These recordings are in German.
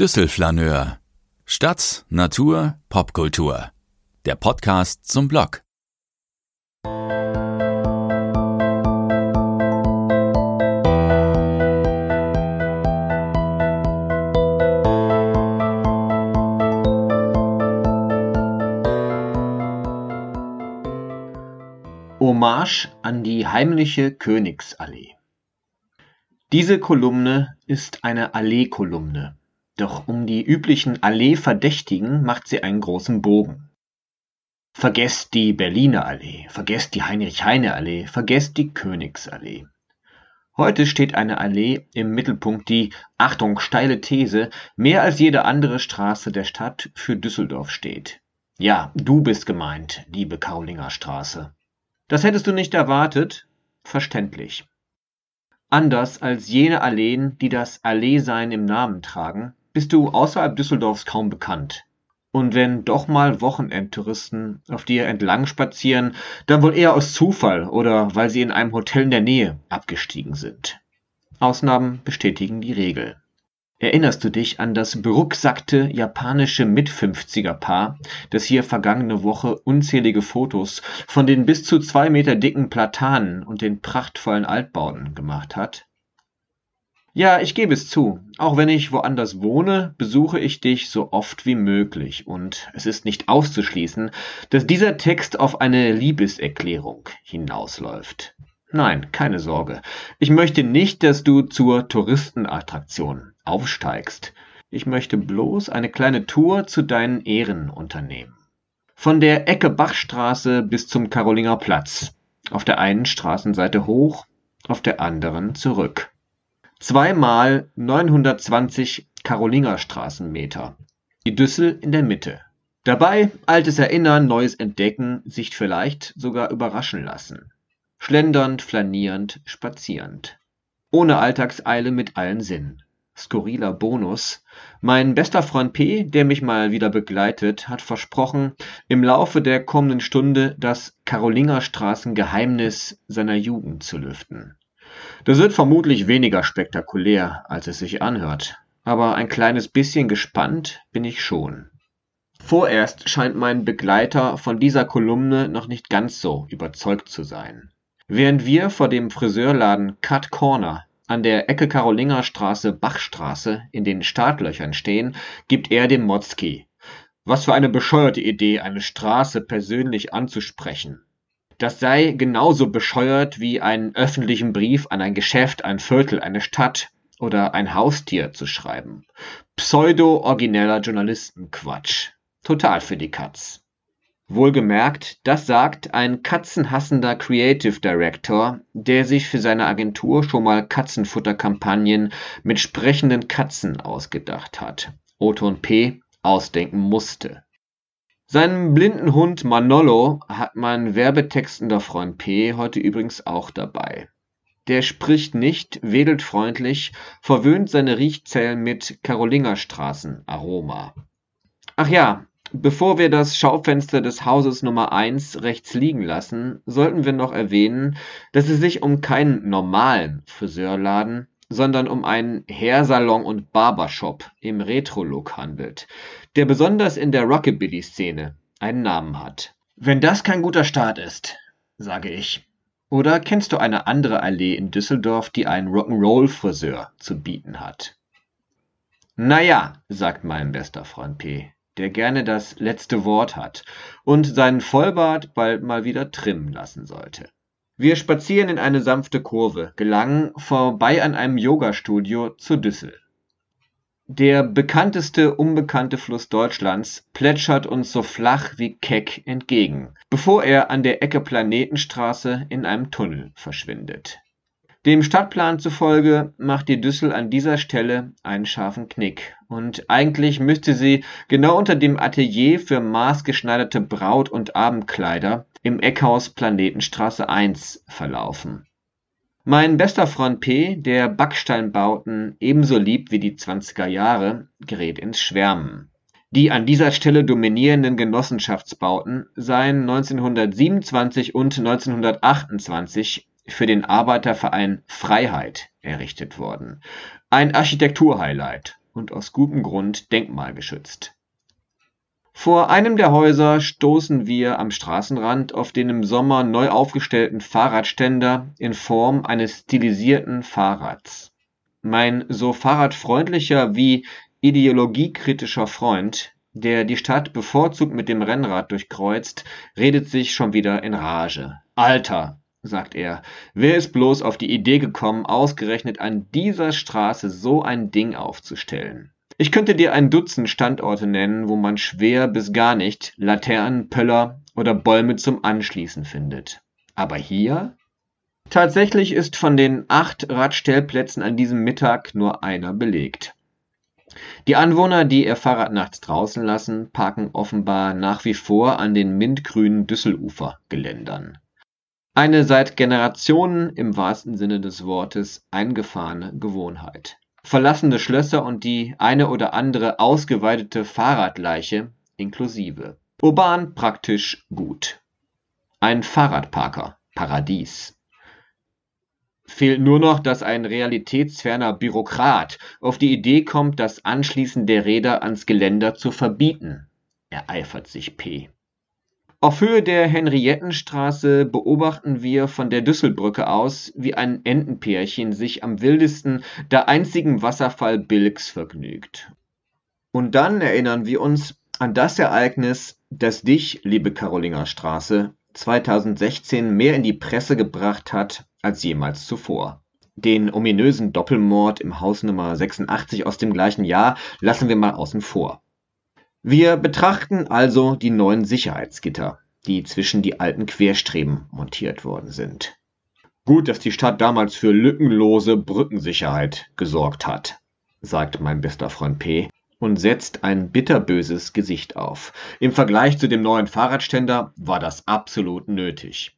Düsselflaneur. Stadt, Natur, Popkultur. Der Podcast zum Blog. Hommage an die heimliche Königsallee. Diese Kolumne ist eine Allee-Kolumne, doch um die üblichen Allee-Verdächtigen macht sie einen großen Bogen. Vergesst die Berliner Allee, vergesst die Heinrich-Heine-Allee, vergesst die Königsallee. Heute steht eine Allee im Mittelpunkt, die, Achtung, steile These, mehr als jede andere Straße der Stadt für Düsseldorf steht. Ja, du bist gemeint, liebe Karolinger Straße. Das hättest du nicht erwartet? Verständlich. Anders als jene Alleen, die das Alleesein im Namen tragen, bist du außerhalb Düsseldorfs kaum bekannt. Und wenn doch mal Wochenendtouristen auf dir entlang spazieren, dann wohl eher aus Zufall oder weil sie in einem Hotel in der Nähe abgestiegen sind. Ausnahmen bestätigen die Regel. Erinnerst du dich an das berucksackte japanische Mitfünfziger-Paar, das hier vergangene Woche unzählige Fotos von den bis zu zwei Meter dicken Platanen und den prachtvollen Altbauten gemacht hat? Ja, ich gebe es zu, auch wenn ich woanders wohne, besuche ich dich so oft wie möglich, und es ist nicht auszuschließen, dass dieser Text auf eine Liebeserklärung hinausläuft. Nein, keine Sorge. Ich möchte nicht, dass du zur Touristenattraktion aufsteigst. Ich möchte bloß eine kleine Tour zu deinen Ehren unternehmen. Von der Ecke Bachstraße bis zum Karolinger Platz. Auf der einen Straßenseite hoch, auf der anderen zurück. Zweimal 920 Karolinger Straßenmeter. Die Düssel in der Mitte. Dabei altes Erinnern, neues Entdecken, sich vielleicht sogar überraschen lassen schlendernd, flanierend, spazierend. Ohne Alltagseile mit allen Sinnen. Skurriler Bonus. Mein bester Freund P., der mich mal wieder begleitet, hat versprochen, im Laufe der kommenden Stunde das Karolingerstraßen-Geheimnis seiner Jugend zu lüften. Das wird vermutlich weniger spektakulär, als es sich anhört, aber ein kleines bisschen gespannt bin ich schon. Vorerst scheint mein Begleiter von dieser Kolumne noch nicht ganz so überzeugt zu sein. Während wir vor dem Friseurladen Cut Corner an der Ecke Karolingerstraße/Bachstraße in den Startlöchern stehen, gibt er dem Motzki. Was für eine bescheuerte Idee, eine Straße persönlich anzusprechen. Das sei genauso bescheuert wie einen öffentlichen Brief an ein Geschäft, ein Viertel, eine Stadt oder ein Haustier zu schreiben. Pseudo-origineller Journalistenquatsch. Total für die Katz. Wohlgemerkt, das sagt ein katzenhassender Creative Director, der sich für seine Agentur schon mal Katzenfutterkampagnen mit sprechenden Katzen ausgedacht hat. Oton P. ausdenken musste. Seinen blinden Hund Manolo hat mein werbetextender Freund P. heute übrigens auch dabei. Der spricht nicht, wedelt freundlich, verwöhnt seine Riechzellen mit Karolingerstraßen Aroma. Ach ja, Bevor wir das Schaufenster des Hauses Nummer 1 rechts liegen lassen, sollten wir noch erwähnen, dass es sich um keinen normalen Friseurladen, sondern um einen Hairsalon und Barbershop im Retro-Look handelt, der besonders in der Rockabilly-Szene einen Namen hat. Wenn das kein guter Start ist, sage ich. Oder kennst du eine andere Allee in Düsseldorf, die einen Rock'n'Roll-Friseur zu bieten hat? Naja, sagt mein bester Freund P der gerne das letzte Wort hat und seinen Vollbart bald mal wieder trimmen lassen sollte. Wir spazieren in eine sanfte Kurve, gelangen vorbei an einem Yogastudio zur Düssel. Der bekannteste unbekannte Fluss Deutschlands plätschert uns so flach wie keck entgegen, bevor er an der Ecke Planetenstraße in einem Tunnel verschwindet. Dem Stadtplan zufolge macht die Düssel an dieser Stelle einen scharfen Knick, und eigentlich müsste sie genau unter dem Atelier für maßgeschneiderte Braut und Abendkleider im Eckhaus Planetenstraße 1 verlaufen. Mein bester Freund P., der Backsteinbauten ebenso liebt wie die 20er Jahre, gerät ins Schwärmen. Die an dieser Stelle dominierenden Genossenschaftsbauten seien 1927 und 1928 für den Arbeiterverein Freiheit errichtet worden. Ein Architekturhighlight, und aus gutem Grund denkmalgeschützt. Vor einem der Häuser stoßen wir am Straßenrand auf den im Sommer neu aufgestellten Fahrradständer in Form eines stilisierten Fahrrads. Mein so fahrradfreundlicher wie ideologiekritischer Freund, der die Stadt bevorzugt mit dem Rennrad durchkreuzt, redet sich schon wieder in Rage. Alter, sagt er, wer ist bloß auf die Idee gekommen, ausgerechnet an dieser Straße so ein Ding aufzustellen? Ich könnte dir ein Dutzend Standorte nennen, wo man schwer bis gar nicht Laternen, Pöller oder Bäume zum Anschließen findet. Aber hier? Tatsächlich ist von den acht Radstellplätzen an diesem Mittag nur einer belegt. Die Anwohner, die ihr Fahrrad nachts draußen lassen, parken offenbar nach wie vor an den mintgrünen Düsselufer-Geländern. Eine seit Generationen im wahrsten Sinne des Wortes eingefahrene Gewohnheit. Verlassene Schlösser und die eine oder andere ausgeweidete Fahrradleiche inklusive. Urban praktisch gut. Ein Fahrradparker, Paradies. Fehlt nur noch, dass ein realitätsferner Bürokrat auf die Idee kommt, das Anschließen der Räder ans Geländer zu verbieten, ereifert sich P. Auf Höhe der Henriettenstraße beobachten wir von der Düsselbrücke aus, wie ein Entenpärchen sich am wildesten der einzigen Wasserfall Bilks vergnügt. Und dann erinnern wir uns an das Ereignis, das dich, liebe Karolinger Straße, 2016 mehr in die Presse gebracht hat als jemals zuvor. Den ominösen Doppelmord im Haus Nummer 86 aus dem gleichen Jahr lassen wir mal außen vor. Wir betrachten also die neuen Sicherheitsgitter, die zwischen die alten Querstreben montiert worden sind. Gut, dass die Stadt damals für lückenlose Brückensicherheit gesorgt hat, sagt mein bester Freund P. und setzt ein bitterböses Gesicht auf. Im Vergleich zu dem neuen Fahrradständer war das absolut nötig.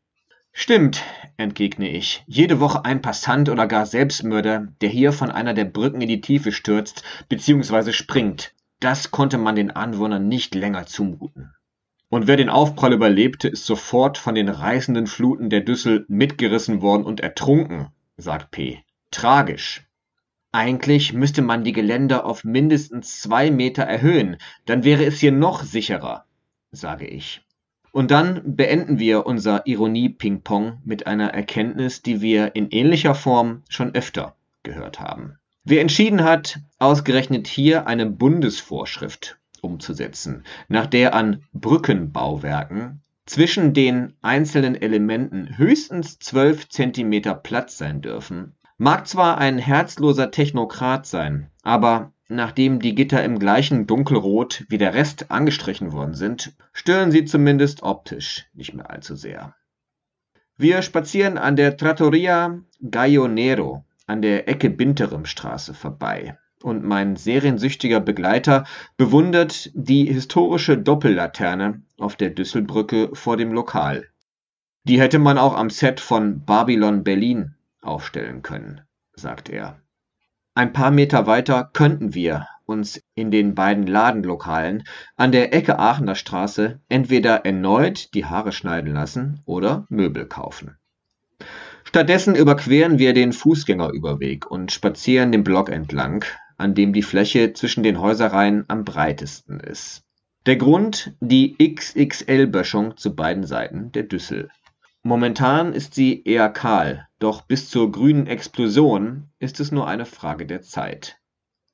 Stimmt, entgegne ich. Jede Woche ein Passant oder gar Selbstmörder, der hier von einer der Brücken in die Tiefe stürzt bzw. springt. Das konnte man den Anwohnern nicht länger zumuten. Und wer den Aufprall überlebte, ist sofort von den reißenden Fluten der Düssel mitgerissen worden und ertrunken, sagt P. Tragisch. Eigentlich müsste man die Geländer auf mindestens zwei Meter erhöhen, dann wäre es hier noch sicherer, sage ich. Und dann beenden wir unser Ironie-Ping-Pong mit einer Erkenntnis, die wir in ähnlicher Form schon öfter gehört haben. Wer entschieden hat, ausgerechnet hier eine Bundesvorschrift umzusetzen, nach der an Brückenbauwerken zwischen den einzelnen Elementen höchstens 12 cm Platz sein dürfen, mag zwar ein herzloser Technokrat sein, aber nachdem die Gitter im gleichen Dunkelrot wie der Rest angestrichen worden sind, stören sie zumindest optisch nicht mehr allzu sehr. Wir spazieren an der Trattoria Gallo Nero an der Ecke Binteremstraße vorbei und mein seriensüchtiger Begleiter bewundert die historische Doppellaterne auf der Düsselbrücke vor dem Lokal. Die hätte man auch am Set von Babylon Berlin aufstellen können, sagt er. Ein paar Meter weiter könnten wir uns in den beiden Ladenlokalen an der Ecke Aachener Straße entweder erneut die Haare schneiden lassen oder Möbel kaufen. Stattdessen überqueren wir den Fußgängerüberweg und spazieren den Block entlang, an dem die Fläche zwischen den Häuserreihen am breitesten ist. Der Grund die XXL-Böschung zu beiden Seiten der Düssel. Momentan ist sie eher kahl, doch bis zur grünen Explosion ist es nur eine Frage der Zeit.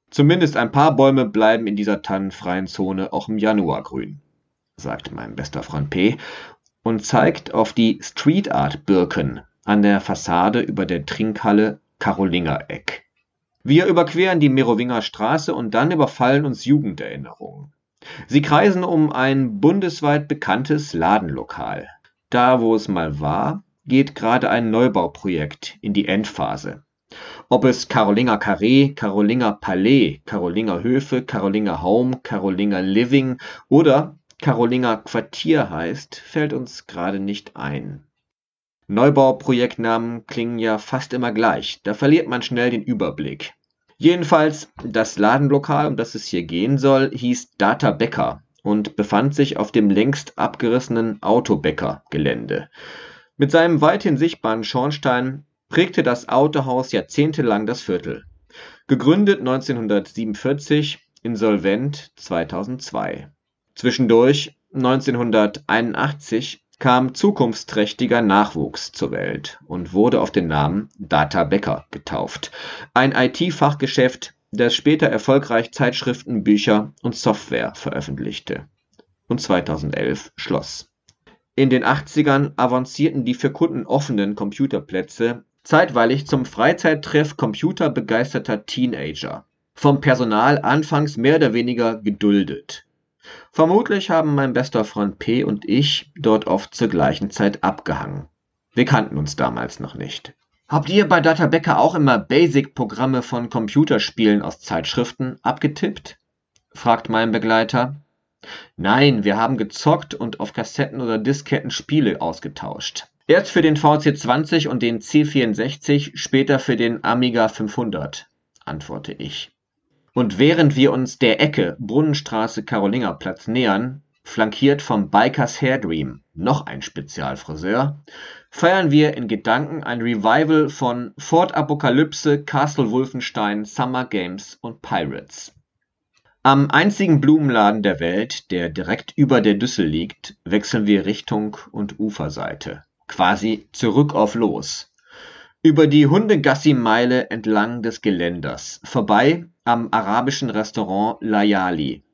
Zumindest ein paar Bäume bleiben in dieser tannenfreien Zone auch im Januar grün, sagt mein bester Freund P. und zeigt auf die Street Art Birken, an der Fassade über der Trinkhalle Karolinger-Eck. Wir überqueren die Merowinger Straße und dann überfallen uns Jugenderinnerungen. Sie kreisen um ein bundesweit bekanntes Ladenlokal. Da, wo es mal war, geht gerade ein Neubauprojekt in die Endphase. Ob es Karolinger Carré, Karolinger Palais, Karolinger Höfe, Karolinger Home, Karolinger Living oder Karolinger Quartier heißt, fällt uns gerade nicht ein. Neubauprojektnamen klingen ja fast immer gleich, da verliert man schnell den Überblick. Jedenfalls, das Ladenlokal, um das es hier gehen soll, hieß Data Bäcker und befand sich auf dem längst abgerissenen Autobäcker-Gelände. Mit seinem weithin sichtbaren Schornstein prägte das Autohaus jahrzehntelang das Viertel. Gegründet 1947, insolvent 2002. Zwischendurch 1981 kam zukunftsträchtiger Nachwuchs zur Welt und wurde auf den Namen Data Becker getauft. Ein IT-Fachgeschäft, das später erfolgreich Zeitschriften, Bücher und Software veröffentlichte und 2011 schloss. In den 80ern avancierten die für Kunden offenen Computerplätze zeitweilig zum Freizeittreff computerbegeisterter Teenager. Vom Personal anfangs mehr oder weniger geduldet. Vermutlich haben mein bester Freund P. und ich dort oft zur gleichen Zeit abgehangen. Wir kannten uns damals noch nicht. Habt ihr bei Data Becker auch immer Basic-Programme von Computerspielen aus Zeitschriften abgetippt? fragt mein Begleiter. Nein, wir haben gezockt und auf Kassetten oder Disketten Spiele ausgetauscht. Erst für den VC20 und den C64, später für den Amiga 500, antworte ich. Und während wir uns der Ecke Brunnenstraße Karolingerplatz nähern, flankiert vom Bikers Hair Dream, noch ein Spezialfriseur, feiern wir in Gedanken ein Revival von Fort Apokalypse, Castle Wolfenstein, Summer Games und Pirates. Am einzigen Blumenladen der Welt, der direkt über der Düssel liegt, wechseln wir Richtung und Uferseite. Quasi zurück auf Los. Über die Hundegassi-Meile entlang des Geländers, vorbei am arabischen Restaurant Layali.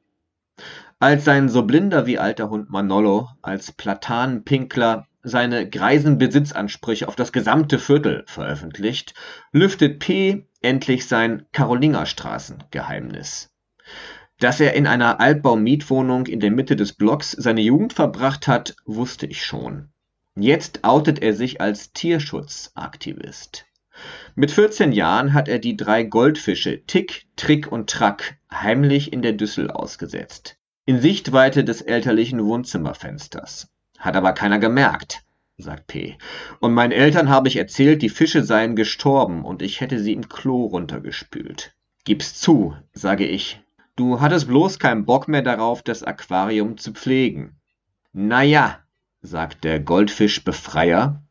Als sein so blinder wie alter Hund Manolo als Platanenpinkler seine greisen Besitzansprüche auf das gesamte Viertel veröffentlicht, lüftet P. endlich sein Karolingerstraßengeheimnis. Dass er in einer Altbau-Mietwohnung in der Mitte des Blocks seine Jugend verbracht hat, wusste ich schon. Jetzt outet er sich als Tierschutzaktivist. Mit 14 Jahren hat er die drei Goldfische Tick, Trick und Track heimlich in der Düssel ausgesetzt. In Sichtweite des elterlichen Wohnzimmerfensters. Hat aber keiner gemerkt, sagt P. Und meinen Eltern habe ich erzählt, die Fische seien gestorben und ich hätte sie im Klo runtergespült. Gib's zu, sage ich. Du hattest bloß keinen Bock mehr darauf, das Aquarium zu pflegen. Na ja, sagt der Goldfischbefreier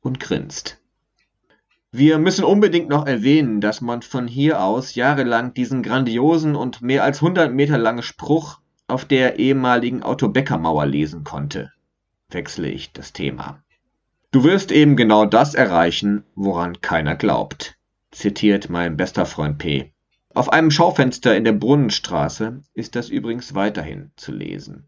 und grinst. Wir müssen unbedingt noch erwähnen, dass man von hier aus jahrelang diesen grandiosen und mehr als 100 Meter langen Spruch auf der ehemaligen Autobäckermauer lesen konnte. Wechsle ich das Thema. Du wirst eben genau das erreichen, woran keiner glaubt, zitiert mein bester Freund P. Auf einem Schaufenster in der Brunnenstraße ist das übrigens weiterhin zu lesen.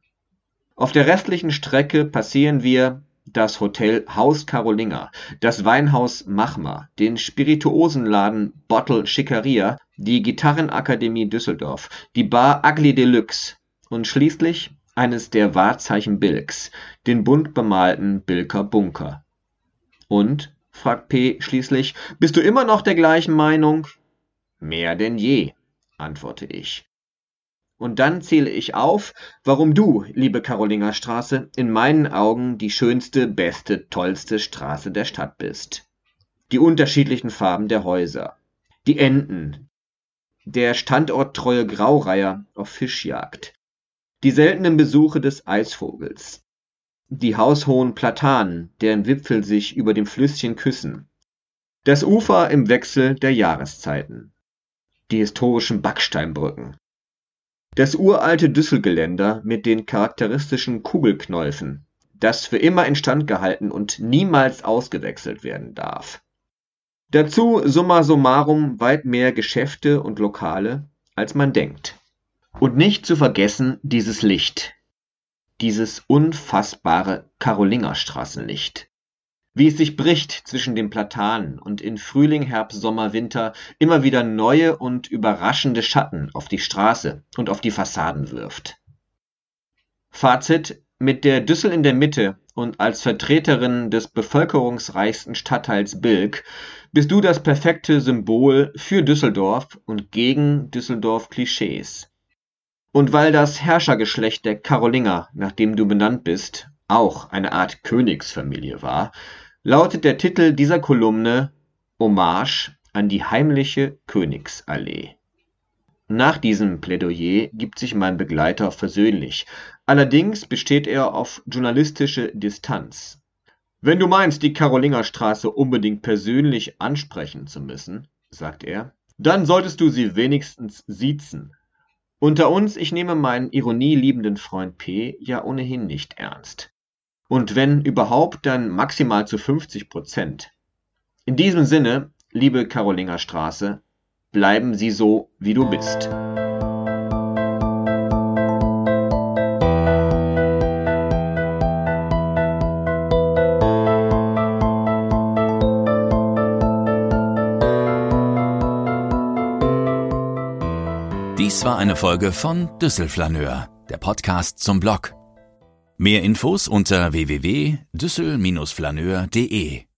Auf der restlichen Strecke passieren wir das Hotel Haus Carolinger, das Weinhaus Machma, den Spirituosenladen Bottle Schickeria, die Gitarrenakademie Düsseldorf, die Bar Ugly Deluxe und schließlich eines der Wahrzeichen Bilks, den bunt bemalten Bilker Bunker. Und, fragt P. schließlich, bist du immer noch der gleichen Meinung? Mehr denn je, antworte ich. Und dann zähle ich auf, warum du, liebe Karolingerstraße, in meinen Augen die schönste, beste, tollste Straße der Stadt bist. Die unterschiedlichen Farben der Häuser, die Enten, der standorttreue Graureiher auf Fischjagd, die seltenen Besuche des Eisvogels, die haushohen Platanen, deren Wipfel sich über dem Flüsschen küssen, das Ufer im Wechsel der Jahreszeiten, die historischen Backsteinbrücken, das uralte Düsselgeländer mit den charakteristischen Kugelknäufen, das für immer instand gehalten und niemals ausgewechselt werden darf. Dazu summa summarum weit mehr Geschäfte und Lokale, als man denkt. Und nicht zu vergessen dieses Licht, dieses unfassbare Karolingerstraßenlicht wie es sich bricht zwischen den Platanen und in Frühling, Herbst, Sommer, Winter immer wieder neue und überraschende Schatten auf die Straße und auf die Fassaden wirft. Fazit mit der Düssel in der Mitte und als Vertreterin des bevölkerungsreichsten Stadtteils Bilk bist du das perfekte Symbol für Düsseldorf und gegen Düsseldorf Klischees. Und weil das Herrschergeschlecht der Karolinger, nach dem du benannt bist, auch eine Art Königsfamilie war, lautet der Titel dieser Kolumne Hommage an die heimliche Königsallee. Nach diesem Plädoyer gibt sich mein Begleiter versöhnlich, allerdings besteht er auf journalistische Distanz. Wenn du meinst, die Karolingerstraße unbedingt persönlich ansprechen zu müssen, sagt er, Dann solltest du sie wenigstens siezen. Unter uns, ich nehme meinen ironieliebenden Freund P. ja ohnehin nicht ernst. Und wenn überhaupt, dann maximal zu 50 Prozent. In diesem Sinne, liebe Karolinger Straße, bleiben Sie so, wie du bist. Dies war eine Folge von Düsselflaneur, der Podcast zum Blog. Mehr Infos unter www.düssel-flaneur.de